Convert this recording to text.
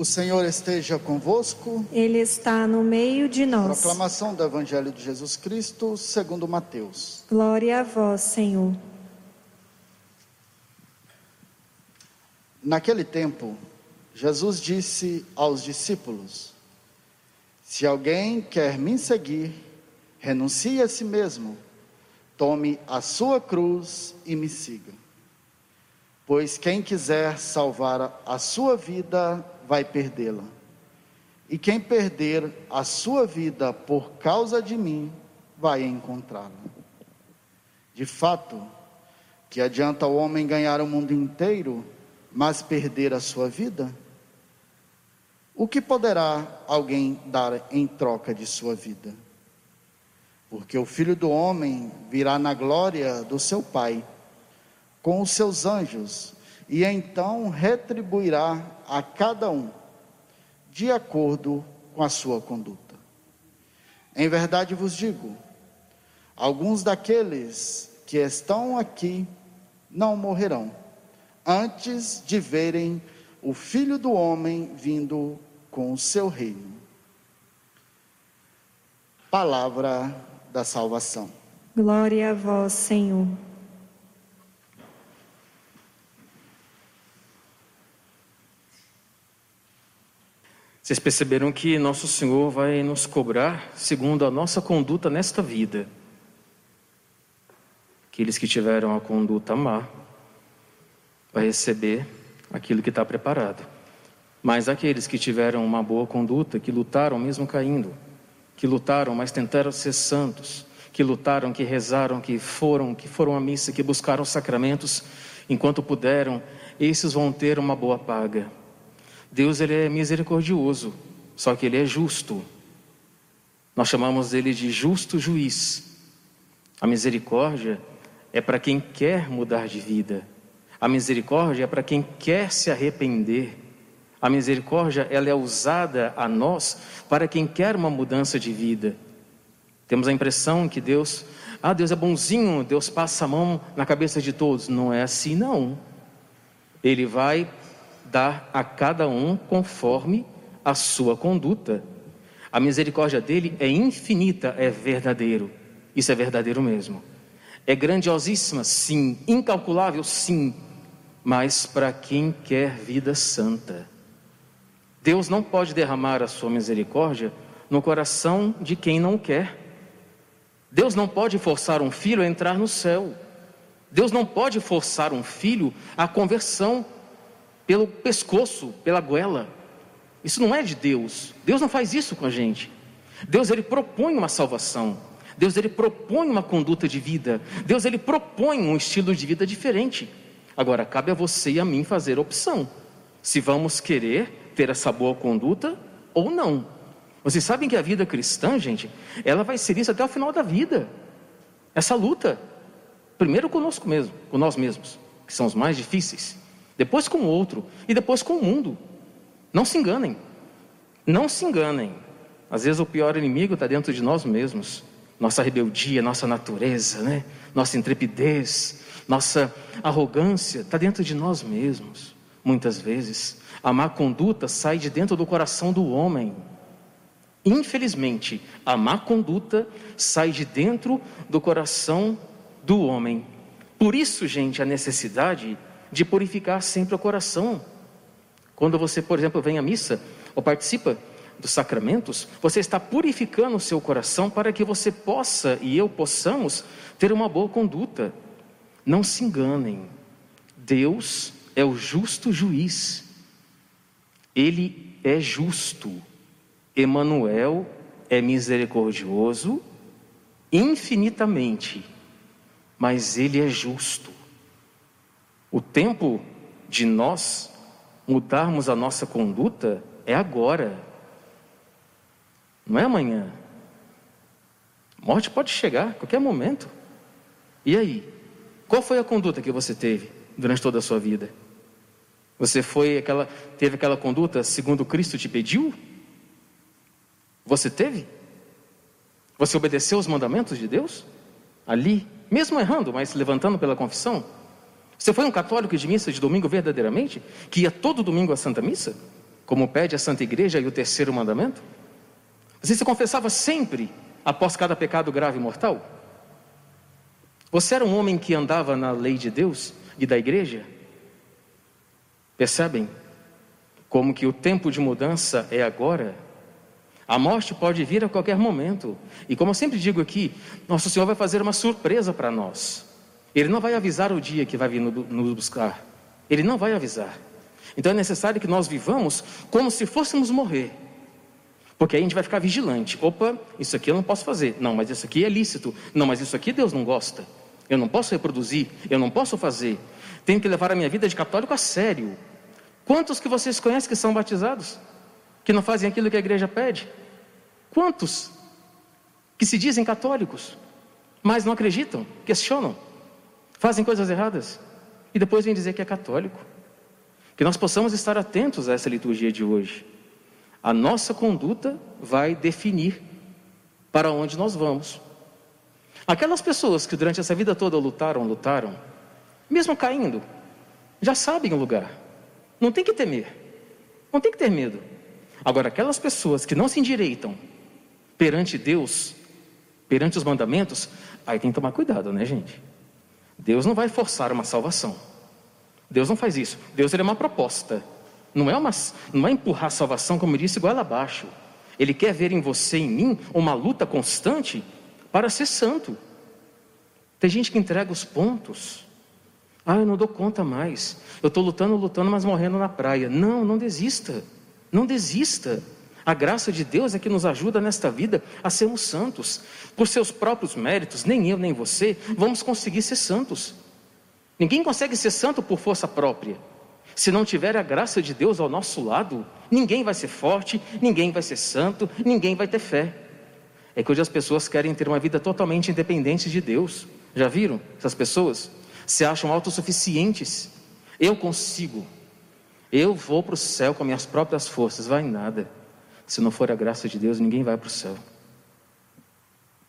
O Senhor esteja convosco. Ele está no meio de nós. Proclamação do Evangelho de Jesus Cristo, segundo Mateus. Glória a vós, Senhor. Naquele tempo, Jesus disse aos discípulos: Se alguém quer me seguir, renuncie a si mesmo, tome a sua cruz e me siga. Pois quem quiser salvar a sua vida, vai perdê-la. E quem perder a sua vida por causa de mim, vai encontrá-la. De fato, que adianta o homem ganhar o mundo inteiro, mas perder a sua vida? O que poderá alguém dar em troca de sua vida? Porque o filho do homem virá na glória do seu Pai, com os seus anjos, e então retribuirá a cada um de acordo com a sua conduta. Em verdade vos digo: alguns daqueles que estão aqui não morrerão antes de verem o Filho do Homem vindo com o seu reino. Palavra da salvação. Glória a vós, Senhor. Vocês perceberam que nosso Senhor vai nos cobrar segundo a nossa conduta nesta vida. Aqueles que tiveram a conduta má vai receber aquilo que está preparado. Mas aqueles que tiveram uma boa conduta, que lutaram mesmo caindo, que lutaram, mas tentaram ser santos, que lutaram, que rezaram, que foram, que foram à missa, que buscaram sacramentos enquanto puderam, esses vão ter uma boa paga. Deus ele é misericordioso, só que ele é justo. Nós chamamos ele de justo juiz. A misericórdia é para quem quer mudar de vida. A misericórdia é para quem quer se arrepender. A misericórdia ela é usada a nós para quem quer uma mudança de vida. Temos a impressão que Deus, ah, Deus é bonzinho, Deus passa a mão na cabeça de todos. Não é assim não. Ele vai dar a cada um conforme a sua conduta. A misericórdia dele é infinita, é verdadeiro. Isso é verdadeiro mesmo. É grandiosíssima, sim. Incalculável, sim. Mas para quem quer vida santa. Deus não pode derramar a sua misericórdia no coração de quem não quer. Deus não pode forçar um filho a entrar no céu. Deus não pode forçar um filho à conversão pelo pescoço, pela goela. Isso não é de Deus. Deus não faz isso com a gente. Deus ele propõe uma salvação. Deus ele propõe uma conduta de vida. Deus ele propõe um estilo de vida diferente. Agora cabe a você e a mim fazer opção. Se vamos querer ter essa boa conduta ou não. Vocês sabem que a vida cristã, gente, ela vai ser isso até o final da vida. Essa luta, primeiro conosco mesmo, com nós mesmos, que são os mais difíceis depois com o outro e depois com o mundo. Não se enganem. Não se enganem. Às vezes o pior inimigo está dentro de nós mesmos. Nossa rebeldia, nossa natureza, né? nossa intrepidez, nossa arrogância está dentro de nós mesmos. Muitas vezes a má conduta sai de dentro do coração do homem. Infelizmente, a má conduta sai de dentro do coração do homem. Por isso, gente, a necessidade de purificar sempre o coração. Quando você, por exemplo, vem à missa ou participa dos sacramentos, você está purificando o seu coração para que você possa e eu possamos ter uma boa conduta. Não se enganem, Deus é o justo juiz, Ele é justo, Emanuel é misericordioso infinitamente, mas Ele é justo. O tempo de nós mudarmos a nossa conduta é agora, não é amanhã. Morte pode chegar a qualquer momento. E aí? Qual foi a conduta que você teve durante toda a sua vida? Você foi aquela, teve aquela conduta segundo Cristo te pediu? Você teve? Você obedeceu os mandamentos de Deus? Ali, mesmo errando, mas levantando pela confissão? Você foi um católico de missa de domingo verdadeiramente? Que ia todo domingo à Santa Missa? como pede a Santa Igreja e o terceiro mandamento? Você se confessava sempre após cada pecado grave e mortal? Você era um homem que andava na lei de Deus e da igreja? Percebem como que o tempo de mudança é agora? A morte pode vir a qualquer momento. E como eu sempre digo aqui, nosso Senhor vai fazer uma surpresa para nós. Ele não vai avisar o dia que vai vir nos buscar. Ele não vai avisar. Então é necessário que nós vivamos como se fôssemos morrer. Porque aí a gente vai ficar vigilante. Opa, isso aqui eu não posso fazer. Não, mas isso aqui é lícito. Não, mas isso aqui Deus não gosta. Eu não posso reproduzir. Eu não posso fazer. Tenho que levar a minha vida de católico a sério. Quantos que vocês conhecem que são batizados? Que não fazem aquilo que a igreja pede? Quantos que se dizem católicos, mas não acreditam, questionam, fazem coisas erradas e depois vêm dizer que é católico? Que nós possamos estar atentos a essa liturgia de hoje. A nossa conduta vai definir para onde nós vamos. Aquelas pessoas que durante essa vida toda lutaram, lutaram, mesmo caindo, já sabem o lugar. Não tem que temer. Não tem que ter medo. Agora, aquelas pessoas que não se endireitam perante Deus, perante os mandamentos, aí tem que tomar cuidado, né, gente? Deus não vai forçar uma salvação. Deus não faz isso. Deus ele é uma proposta. Não é, uma, não é empurrar a salvação, como eu disse, igual abaixo. Ele quer ver em você e em mim uma luta constante para ser santo. Tem gente que entrega os pontos. Ah, eu não dou conta mais. Eu estou lutando, lutando, mas morrendo na praia. Não, não desista. Não desista. A graça de Deus é que nos ajuda nesta vida a sermos santos. Por seus próprios méritos, nem eu nem você vamos conseguir ser santos. Ninguém consegue ser santo por força própria. Se não tiver a graça de Deus ao nosso lado, ninguém vai ser forte, ninguém vai ser santo, ninguém vai ter fé. É que hoje as pessoas querem ter uma vida totalmente independente de Deus. Já viram essas pessoas? Se acham autossuficientes. Eu consigo. Eu vou para o céu com minhas próprias forças. Vai nada. Se não for a graça de Deus, ninguém vai para o céu.